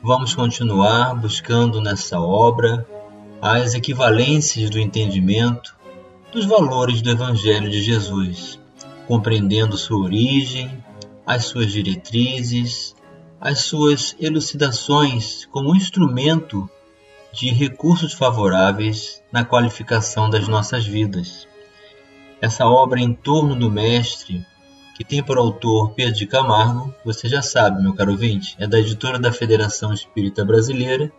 Vamos continuar buscando nessa obra as equivalências do entendimento dos valores do Evangelho de Jesus, compreendendo sua origem, as suas diretrizes, as suas elucidações como instrumento de recursos favoráveis na qualificação das nossas vidas. Essa obra em torno do Mestre, que tem por autor Pedro de Camargo, você já sabe, meu caro ouvinte, é da editora da Federação Espírita Brasileira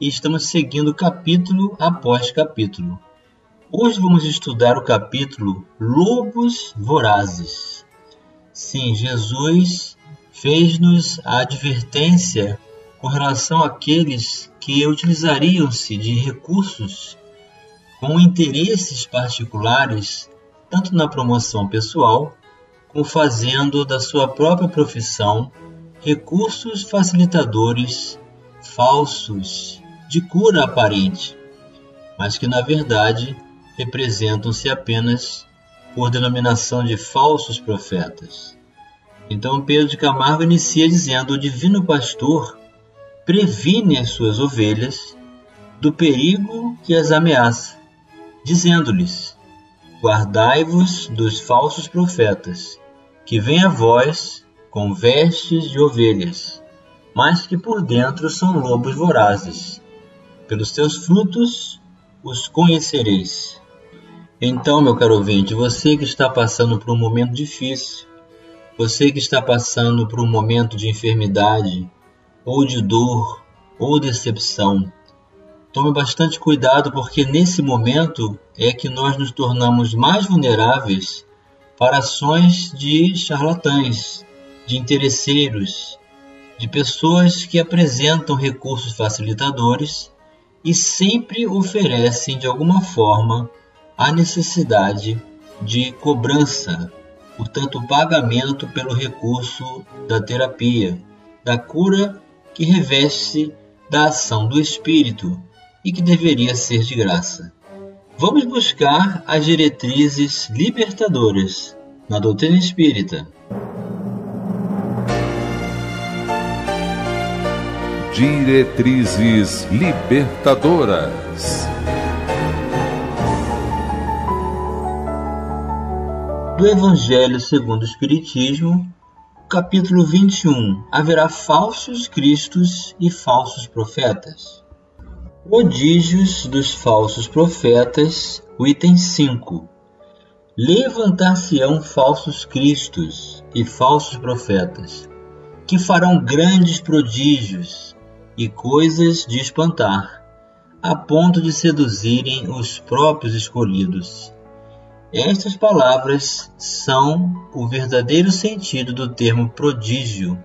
e estamos seguindo capítulo após capítulo. Hoje vamos estudar o capítulo Lobos Vorazes. Sim, Jesus fez-nos a advertência com relação àqueles que utilizariam-se de recursos com interesses particulares, tanto na promoção pessoal, como fazendo da sua própria profissão recursos facilitadores falsos de cura aparente, mas que na verdade representam-se apenas por denominação de falsos profetas. Então Pedro de Camargo inicia dizendo: O divino pastor previne as suas ovelhas do perigo que as ameaça, dizendo-lhes: Guardai-vos dos falsos profetas, que vêm a vós com vestes de ovelhas, mas que por dentro são lobos vorazes. Pelos seus frutos os conhecereis. Então, meu caro ouvinte, você que está passando por um momento difícil, você que está passando por um momento de enfermidade, ou de dor, ou decepção, tome bastante cuidado porque nesse momento é que nós nos tornamos mais vulneráveis para ações de charlatães, de interesseiros, de pessoas que apresentam recursos facilitadores e sempre oferecem de alguma forma a necessidade de cobrança, portanto, pagamento pelo recurso da terapia, da cura que reveste da ação do espírito e que deveria ser de graça. Vamos buscar as diretrizes libertadoras na doutrina espírita. Diretrizes libertadoras. Do Evangelho segundo o Espiritismo, capítulo 21. Haverá falsos cristos e falsos profetas. Prodígios dos falsos profetas, o item 5. Levantar-se-ão falsos cristos e falsos profetas, que farão grandes prodígios e coisas de espantar, a ponto de seduzirem os próprios escolhidos estas palavras são o verdadeiro sentido do termo prodígio.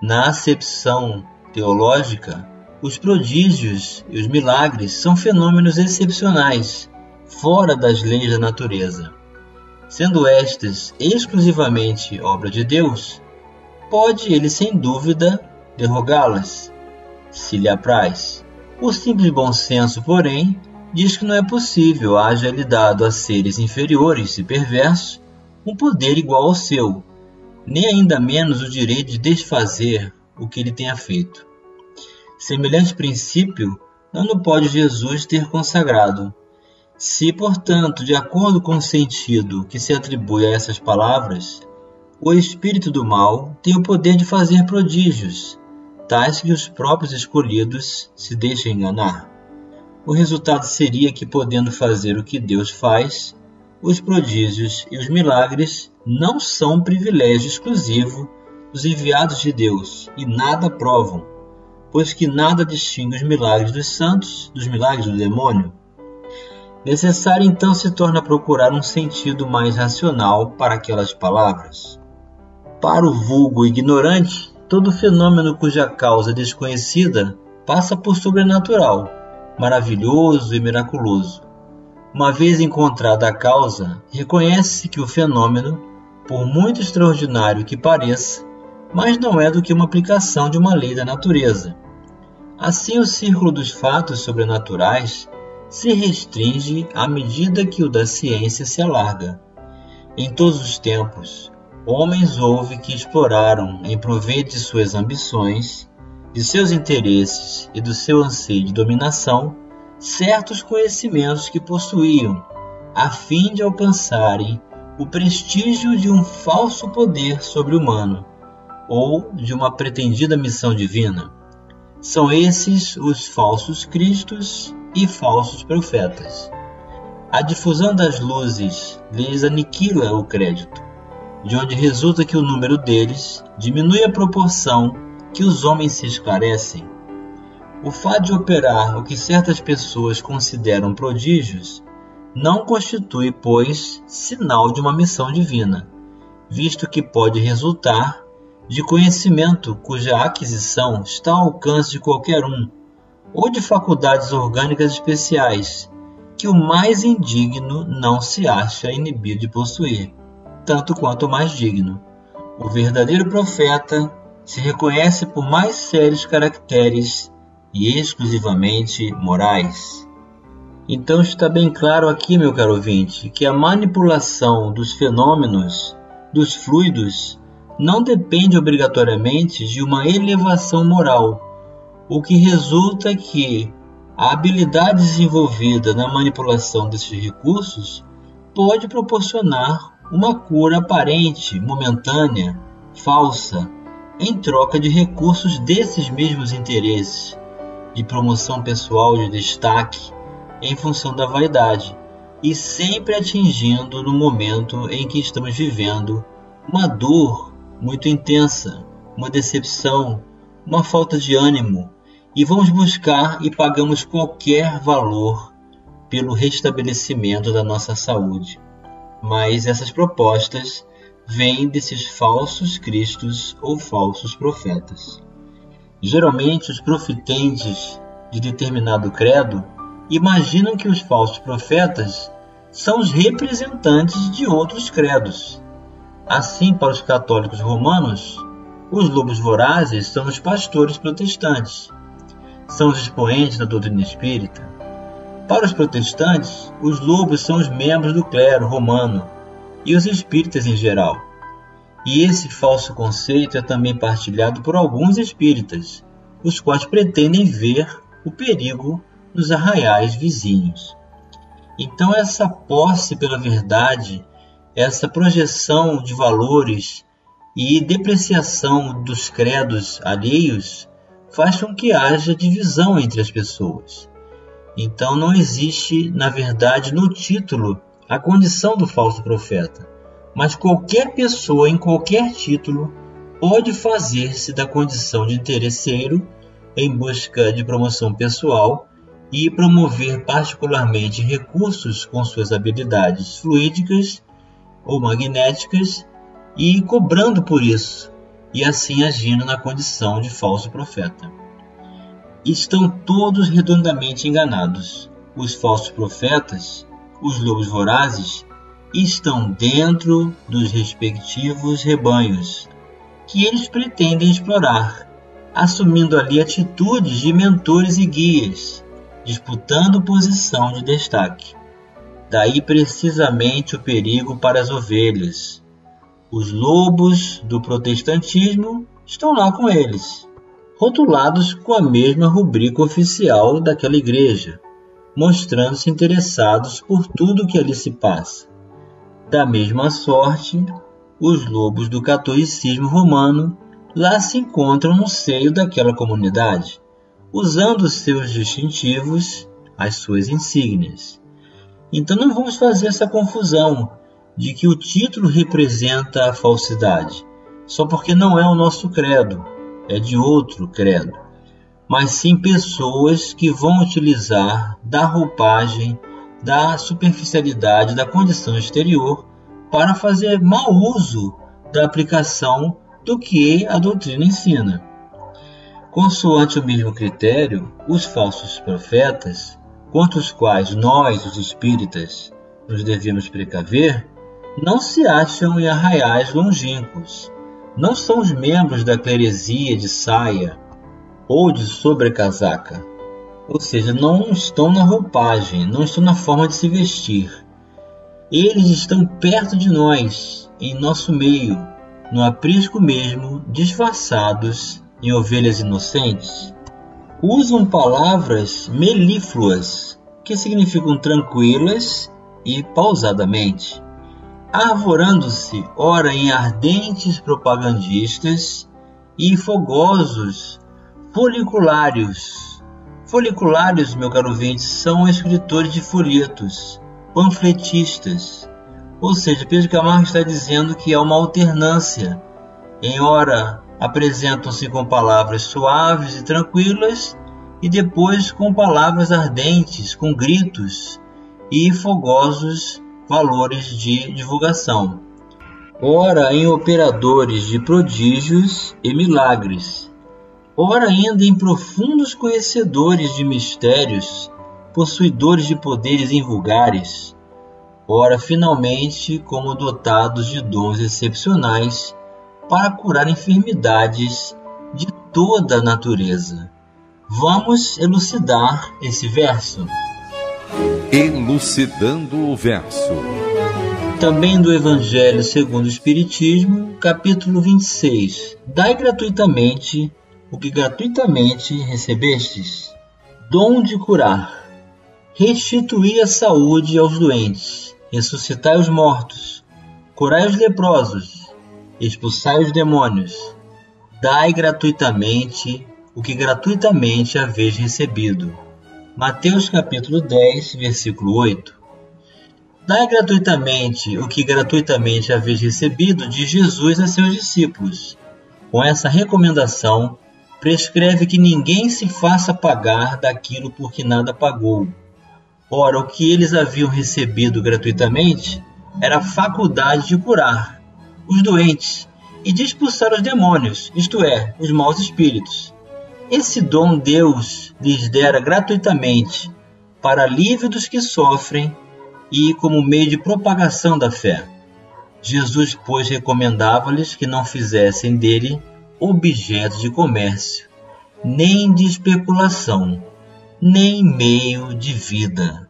Na acepção teológica, os prodígios e os milagres são fenômenos excepcionais, fora das leis da natureza. Sendo estas exclusivamente obra de Deus, pode ele sem dúvida derrogá-las, se lhe apraz. O simples bom senso, porém, diz que não é possível haja-lhe dado a seres inferiores e perversos um poder igual ao seu, nem ainda menos o direito de desfazer o que ele tenha feito. Semelhante princípio não pode Jesus ter consagrado. Se, portanto, de acordo com o sentido que se atribui a essas palavras, o espírito do mal tem o poder de fazer prodígios, tais que os próprios escolhidos se deixem enganar. O resultado seria que, podendo fazer o que Deus faz, os prodígios e os milagres não são privilégio exclusivo dos enviados de Deus e nada provam, pois que nada distingue os milagres dos santos dos milagres do demônio. Necessário então se torna procurar um sentido mais racional para aquelas palavras. Para o vulgo ignorante, todo fenômeno cuja causa é desconhecida passa por sobrenatural maravilhoso e miraculoso. Uma vez encontrada a causa, reconhece-se que o fenômeno, por muito extraordinário que pareça, mas não é do que uma aplicação de uma lei da natureza. Assim, o círculo dos fatos sobrenaturais se restringe à medida que o da ciência se alarga. Em todos os tempos, homens houve que exploraram, em proveito de suas ambições, de seus interesses e do seu anseio de dominação, certos conhecimentos que possuíam, a fim de alcançarem o prestígio de um falso poder sobre-humano ou de uma pretendida missão divina. São esses os falsos cristos e falsos profetas. A difusão das luzes lhes aniquila o crédito, de onde resulta que o número deles diminui à proporção que os homens se esclarecem. O fato de operar o que certas pessoas consideram prodígios não constitui, pois, sinal de uma missão divina, visto que pode resultar de conhecimento cuja aquisição está ao alcance de qualquer um ou de faculdades orgânicas especiais, que o mais indigno não se acha inibido de possuir, tanto quanto o mais digno. O verdadeiro profeta se reconhece por mais sérios caracteres e exclusivamente morais. Então está bem claro aqui, meu caro ouvinte, que a manipulação dos fenômenos, dos fluidos, não depende obrigatoriamente de uma elevação moral, o que resulta que a habilidade desenvolvida na manipulação desses recursos pode proporcionar uma cura aparente, momentânea, falsa, em troca de recursos desses mesmos interesses, de promoção pessoal de destaque, em função da vaidade, e sempre atingindo no momento em que estamos vivendo uma dor muito intensa, uma decepção, uma falta de ânimo, e vamos buscar e pagamos qualquer valor pelo restabelecimento da nossa saúde. Mas essas propostas vêm desses falsos cristos ou falsos profetas. Geralmente, os profetentes de determinado credo imaginam que os falsos profetas são os representantes de outros credos. Assim, para os católicos romanos, os lobos vorazes são os pastores protestantes são os expoentes da doutrina espírita. Para os protestantes, os lobos são os membros do clero romano e os espíritas em geral. E esse falso conceito é também partilhado por alguns espíritas, os quais pretendem ver o perigo nos arraiais vizinhos. Então, essa posse pela verdade, essa projeção de valores e depreciação dos credos alheios faz com que haja divisão entre as pessoas. Então não existe, na verdade, no título a condição do falso profeta, mas qualquer pessoa em qualquer título pode fazer-se da condição de interesseiro em busca de promoção pessoal e promover particularmente recursos com suas habilidades fluídicas ou magnéticas e cobrando por isso e assim agindo na condição de falso profeta. Estão todos redondamente enganados. Os falsos profetas, os lobos vorazes, estão dentro dos respectivos rebanhos, que eles pretendem explorar, assumindo ali atitudes de mentores e guias, disputando posição de destaque. Daí precisamente o perigo para as ovelhas, os lobos do protestantismo estão lá com eles, rotulados com a mesma rubrica oficial daquela igreja, mostrando-se interessados por tudo o que ali se passa. Da mesma sorte, os lobos do catolicismo romano lá se encontram no seio daquela comunidade, usando seus distintivos, as suas insígnias. Então não vamos fazer essa confusão de que o título representa a falsidade, só porque não é o nosso credo, é de outro credo, mas sim pessoas que vão utilizar da roupagem, da superficialidade, da condição exterior para fazer mau uso da aplicação do que a doutrina ensina. Consoante o mesmo critério, os falsos profetas, contra os quais nós, os espíritas, nos devemos precaver, não se acham em arraiais longínquos, não são os membros da cleresia de saia ou de sobrecasaca, ou seja, não estão na roupagem, não estão na forma de se vestir. Eles estão perto de nós, em nosso meio, no aprisco mesmo, disfarçados em ovelhas inocentes. Usam palavras melífluas, que significam tranquilas e pausadamente arvorando-se ora em ardentes propagandistas e fogosos foliculários. Foliculários, meu caro ouvinte, são escritores de folhetos, panfletistas. Ou seja, Pedro Camargo está dizendo que há uma alternância. Em hora apresentam-se com palavras suaves e tranquilas, e depois com palavras ardentes, com gritos e fogosos valores de divulgação, ora em operadores de prodígios e milagres, ora ainda em profundos conhecedores de mistérios, possuidores de poderes invulgares, ora finalmente como dotados de dons excepcionais para curar enfermidades de toda a natureza. Vamos elucidar esse verso. Elucidando o Verso. Também do Evangelho segundo o Espiritismo, capítulo 26. Dai gratuitamente o que gratuitamente recebestes. Dom de curar. Restituir a saúde aos doentes. Ressuscitai os mortos. Curai os leprosos. Expulsai os demônios. Dai gratuitamente o que gratuitamente haveis recebido Mateus capítulo 10, versículo 8. Dai gratuitamente o que gratuitamente haveis recebido de Jesus a seus discípulos. Com essa recomendação, prescreve que ninguém se faça pagar daquilo por que nada pagou. Ora, o que eles haviam recebido gratuitamente era a faculdade de curar os doentes e de expulsar os demônios, isto é, os maus espíritos. Esse dom Deus lhes dera gratuitamente, para alívio dos que sofrem e como meio de propagação da fé. Jesus, pois, recomendava-lhes que não fizessem dele objeto de comércio, nem de especulação, nem meio de vida.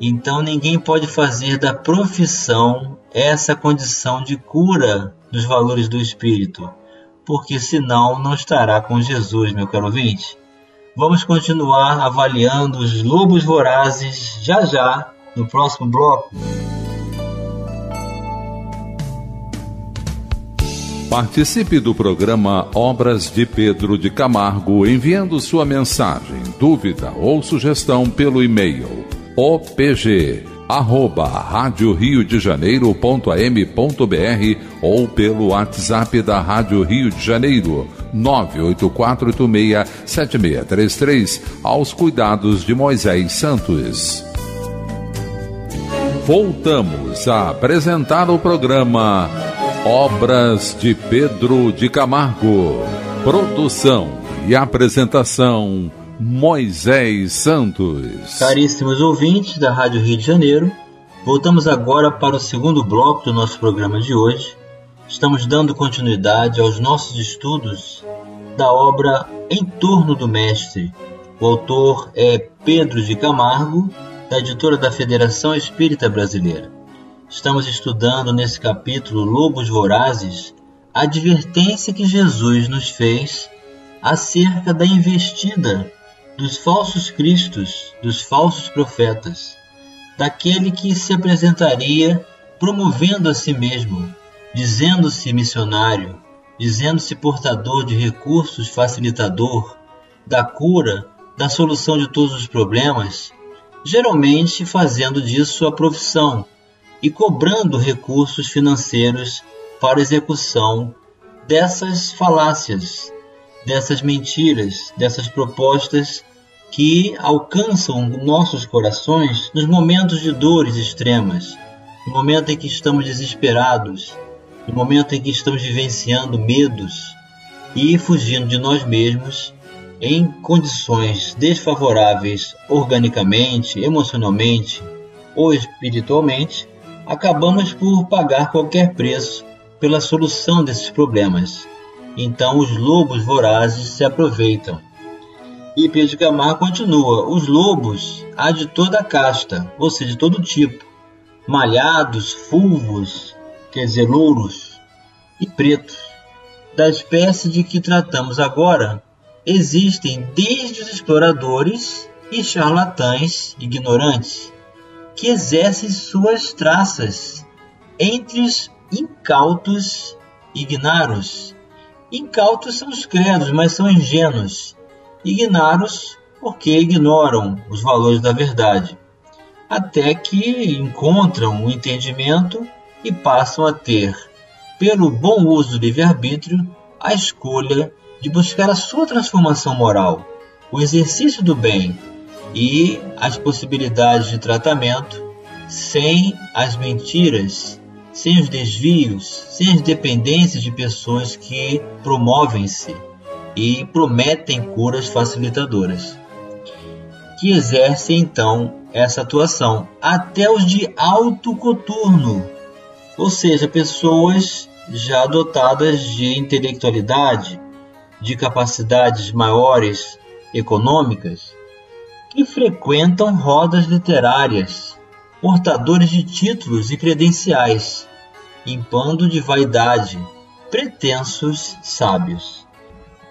Então ninguém pode fazer da profissão essa condição de cura dos valores do espírito porque senão não estará com Jesus, meu caro ouvinte. Vamos continuar avaliando os lobos vorazes já já no próximo bloco. Participe do programa Obras de Pedro de Camargo enviando sua mensagem, dúvida ou sugestão pelo e-mail opg arroba rádio Rio de Janeiro.am.br ou pelo WhatsApp da Rádio Rio de Janeiro 984867633 aos cuidados de Moisés Santos. Voltamos a apresentar o programa Obras de Pedro de Camargo. Produção e apresentação Moisés Santos. Caríssimos ouvintes da Rádio Rio de Janeiro, voltamos agora para o segundo bloco do nosso programa de hoje. Estamos dando continuidade aos nossos estudos da obra Em Torno do Mestre. O autor é Pedro de Camargo, da editora da Federação Espírita Brasileira. Estamos estudando nesse capítulo Lobos Vorazes a advertência que Jesus nos fez acerca da investida dos falsos cristos, dos falsos profetas, daquele que se apresentaria promovendo a si mesmo, dizendo-se missionário, dizendo-se portador de recursos, facilitador da cura, da solução de todos os problemas, geralmente fazendo disso a profissão e cobrando recursos financeiros para execução dessas falácias, dessas mentiras, dessas propostas que alcançam nossos corações nos momentos de dores extremas, no momento em que estamos desesperados, no momento em que estamos vivenciando medos e fugindo de nós mesmos em condições desfavoráveis organicamente, emocionalmente ou espiritualmente, acabamos por pagar qualquer preço pela solução desses problemas. Então os lobos vorazes se aproveitam. E Pedro Camargo continua: os lobos há de toda a casta, ou seja, de todo tipo, malhados, fulvos, quer dizer, louros e pretos. Da espécie de que tratamos agora, existem desde os exploradores e charlatães ignorantes, que exercem suas traças entre os incautos ignaros. Incautos são os credos, mas são ingênuos. Ignaros porque ignoram os valores da verdade, até que encontram o entendimento e passam a ter, pelo bom uso do livre-arbítrio, a escolha de buscar a sua transformação moral, o exercício do bem e as possibilidades de tratamento sem as mentiras, sem os desvios, sem as dependências de pessoas que promovem-se e prometem curas facilitadoras, que exercem então essa atuação até os de alto coturno, ou seja, pessoas já dotadas de intelectualidade, de capacidades maiores econômicas que frequentam rodas literárias, portadores de títulos e credenciais, impando de vaidade pretensos sábios.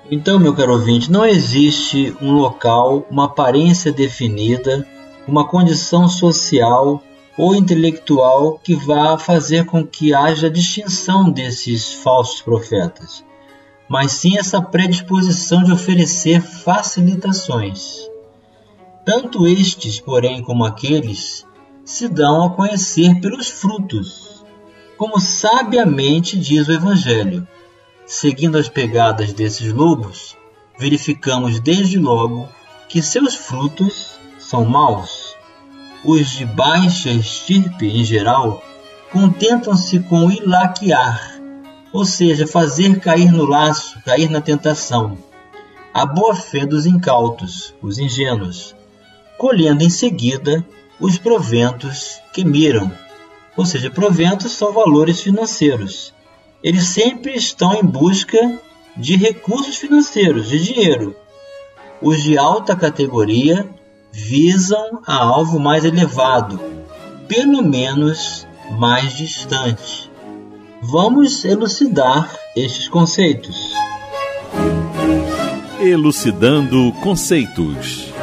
Então, meu caro ouvinte, não existe um local, uma aparência definida, uma condição social ou intelectual que vá fazer com que haja distinção desses falsos profetas mas sim essa predisposição de oferecer facilitações. Tanto estes, porém, como aqueles, se dão a conhecer pelos frutos, como sabiamente diz o Evangelho. Seguindo as pegadas desses lobos, verificamos desde logo que seus frutos são maus. Os de baixa estirpe, em geral, contentam-se com ilaquear ou seja, fazer cair no laço, cair na tentação. A boa fé dos incautos, os ingênuos, colhendo em seguida os proventos que miram. Ou seja, proventos são valores financeiros. Eles sempre estão em busca de recursos financeiros, de dinheiro. Os de alta categoria visam a alvo mais elevado, pelo menos mais distante. Vamos elucidar estes conceitos. Elucidando conceitos.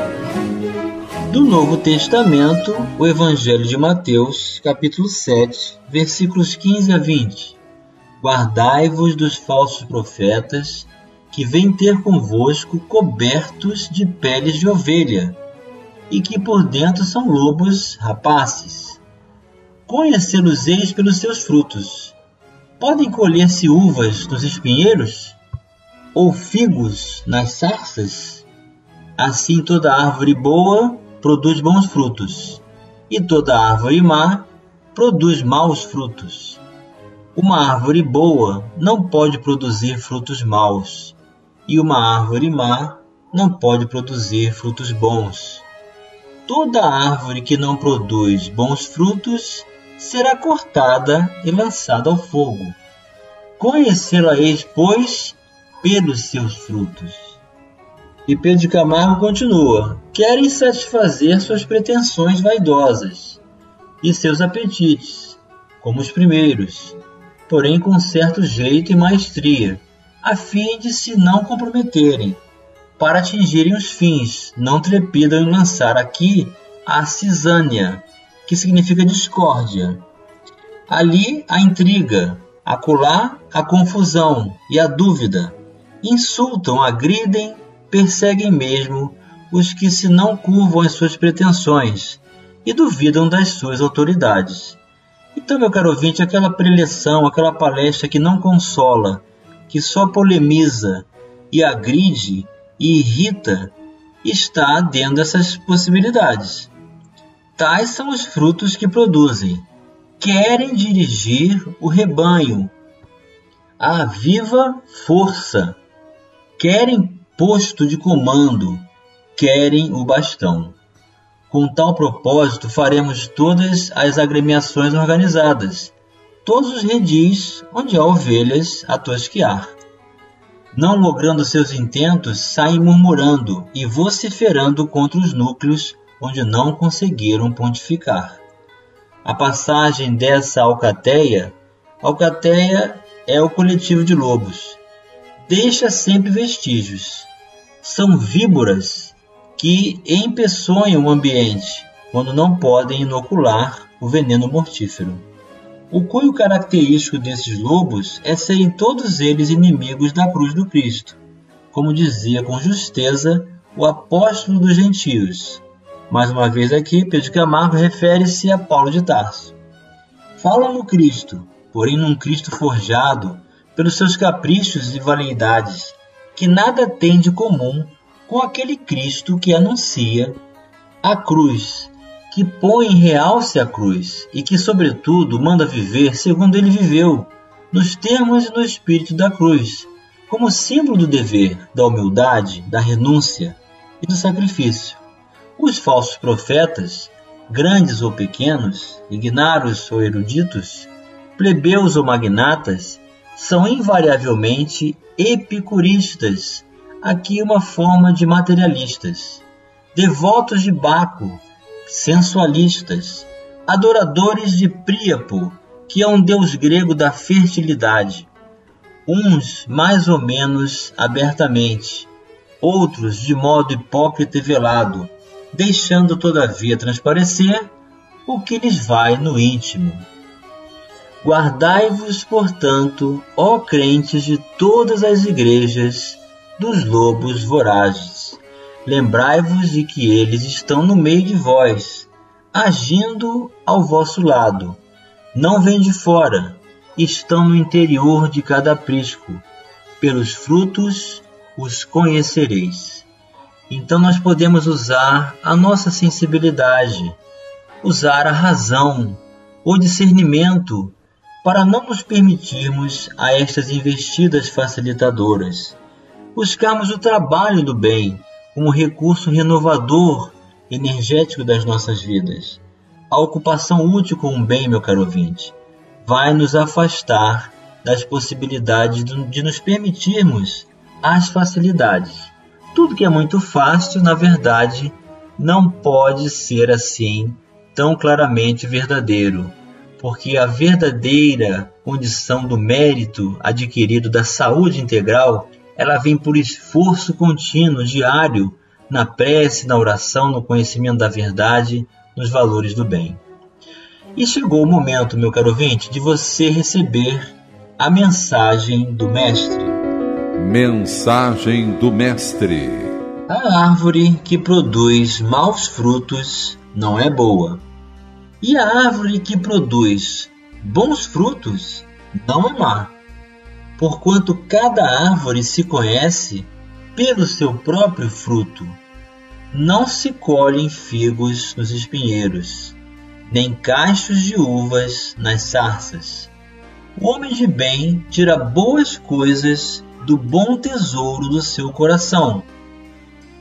Do Novo Testamento, o Evangelho de Mateus, capítulo 7, versículos 15 a 20. Guardai-vos dos falsos profetas, que vêm ter convosco cobertos de peles de ovelha, e que por dentro são lobos rapaces. Conhecê-los-eis pelos seus frutos. Podem colher-se uvas nos espinheiros? Ou figos nas sarças? Assim toda árvore boa produz bons frutos, e toda árvore má produz maus frutos. Uma árvore boa não pode produzir frutos maus, e uma árvore má não pode produzir frutos bons. Toda árvore que não produz bons frutos será cortada e lançada ao fogo. Conhecê-la-eis, pois, pelos seus frutos. E Pedro de Camargo continua: querem satisfazer suas pretensões vaidosas e seus apetites, como os primeiros, porém com certo jeito e maestria, a fim de se não comprometerem. Para atingirem os fins, não trepidam em lançar aqui a cisânia, que significa discórdia. Ali a intriga, acolá a confusão e a dúvida. Insultam, agridem, perseguem mesmo os que se não curvam às suas pretensões e duvidam das suas autoridades. Então, meu caro ouvinte, aquela preleção, aquela palestra que não consola, que só polemiza e agride e irrita, está dentro dessas possibilidades. Tais são os frutos que produzem. Querem dirigir o rebanho à viva força. Querem posto de comando, querem o bastão. Com tal propósito, faremos todas as agremiações organizadas, todos os redis onde há ovelhas a tosquiar. Não logrando seus intentos, saem murmurando e vociferando contra os núcleos onde não conseguiram pontificar. A passagem dessa alcateia, alcateia é o coletivo de lobos, deixa sempre vestígios. São víboras que empeçonham o ambiente quando não podem inocular o veneno mortífero. O cunho característico desses lobos é serem todos eles inimigos da cruz do Cristo, como dizia com justeza o apóstolo dos gentios. Mais uma vez aqui, Pedro Camargo refere-se a Paulo de Tarso. Fala no Cristo, porém num Cristo forjado pelos seus caprichos e vaidades, que nada tem de comum com aquele Cristo que anuncia a cruz, que põe em realce a cruz e que, sobretudo, manda viver segundo ele viveu, nos termos e no espírito da cruz, como símbolo do dever, da humildade, da renúncia e do sacrifício. Os falsos profetas, grandes ou pequenos, ignários ou eruditos, plebeus ou magnatas, são invariavelmente epicuristas, aqui uma forma de materialistas, devotos de Baco, sensualistas, adoradores de Príapo, que é um deus grego da fertilidade, uns mais ou menos abertamente, outros de modo hipócrita e velado, deixando todavia transparecer o que lhes vai no íntimo. Guardai-vos, portanto, ó crentes de todas as igrejas, dos lobos vorazes. Lembrai-vos de que eles estão no meio de vós, agindo ao vosso lado. Não vêm de fora, estão no interior de cada aprisco. Pelos frutos os conhecereis. Então nós podemos usar a nossa sensibilidade, usar a razão, o discernimento para não nos permitirmos a estas investidas facilitadoras. Buscarmos o trabalho do bem como recurso renovador, energético das nossas vidas. A ocupação útil com o bem, meu caro ouvinte, vai nos afastar das possibilidades de nos permitirmos as facilidades. Tudo que é muito fácil, na verdade, não pode ser assim tão claramente verdadeiro porque a verdadeira condição do mérito adquirido da saúde integral, ela vem por esforço contínuo, diário, na prece, na oração, no conhecimento da verdade, nos valores do bem. E chegou o momento, meu caro ouvinte, de você receber a mensagem do Mestre. Mensagem do Mestre: A árvore que produz maus frutos não é boa e a árvore que produz bons frutos não é má, porquanto cada árvore se conhece pelo seu próprio fruto. Não se colhem figos nos espinheiros, nem cachos de uvas nas sarças. O homem de bem tira boas coisas do bom tesouro do seu coração,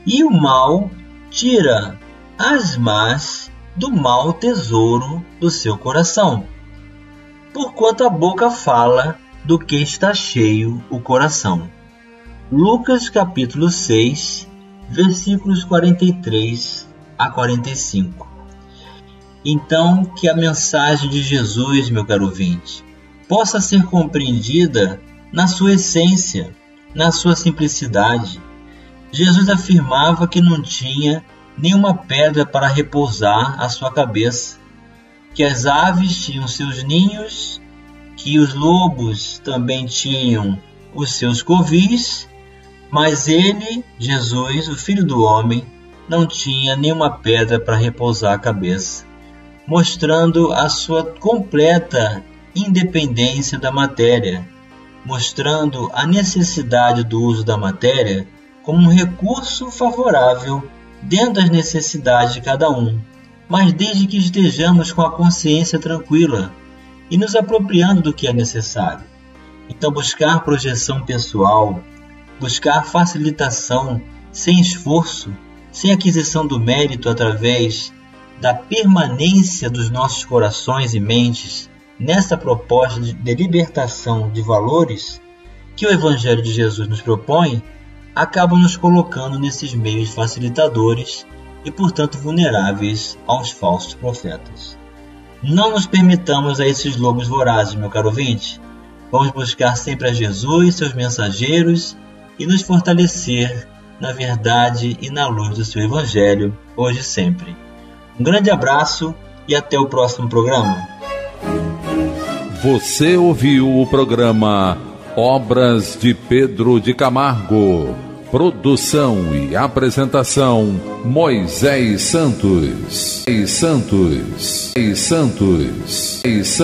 e o mal tira as más do mau tesouro do seu coração. Porquanto a boca fala do que está cheio o coração. Lucas capítulo 6, versículos 43 a 45. Então, que a mensagem de Jesus, meu caro ouvinte, possa ser compreendida na sua essência, na sua simplicidade. Jesus afirmava que não tinha nenhuma pedra para repousar a sua cabeça, que as aves tinham seus ninhos, que os lobos também tinham os seus covis, mas ele, Jesus, o Filho do Homem, não tinha nenhuma pedra para repousar a cabeça, mostrando a sua completa independência da matéria, mostrando a necessidade do uso da matéria como um recurso favorável dentro das necessidades de cada um, mas desde que estejamos com a consciência tranquila e nos apropriando do que é necessário. Então, buscar projeção pessoal, buscar facilitação sem esforço, sem aquisição do mérito através da permanência dos nossos corações e mentes nessa proposta de libertação de valores que o Evangelho de Jesus nos propõe, acabam nos colocando nesses meios facilitadores e, portanto, vulneráveis aos falsos profetas. Não nos permitamos a esses lobos vorazes, meu caro ouvinte. Vamos buscar sempre a Jesus seus mensageiros e nos fortalecer na verdade e na luz do seu Evangelho, hoje e sempre. Um grande abraço e até o próximo programa. Você ouviu o programa Obras de Pedro de Camargo. Produção e apresentação Moisés Santos. E Santos. E Santos. E Santos.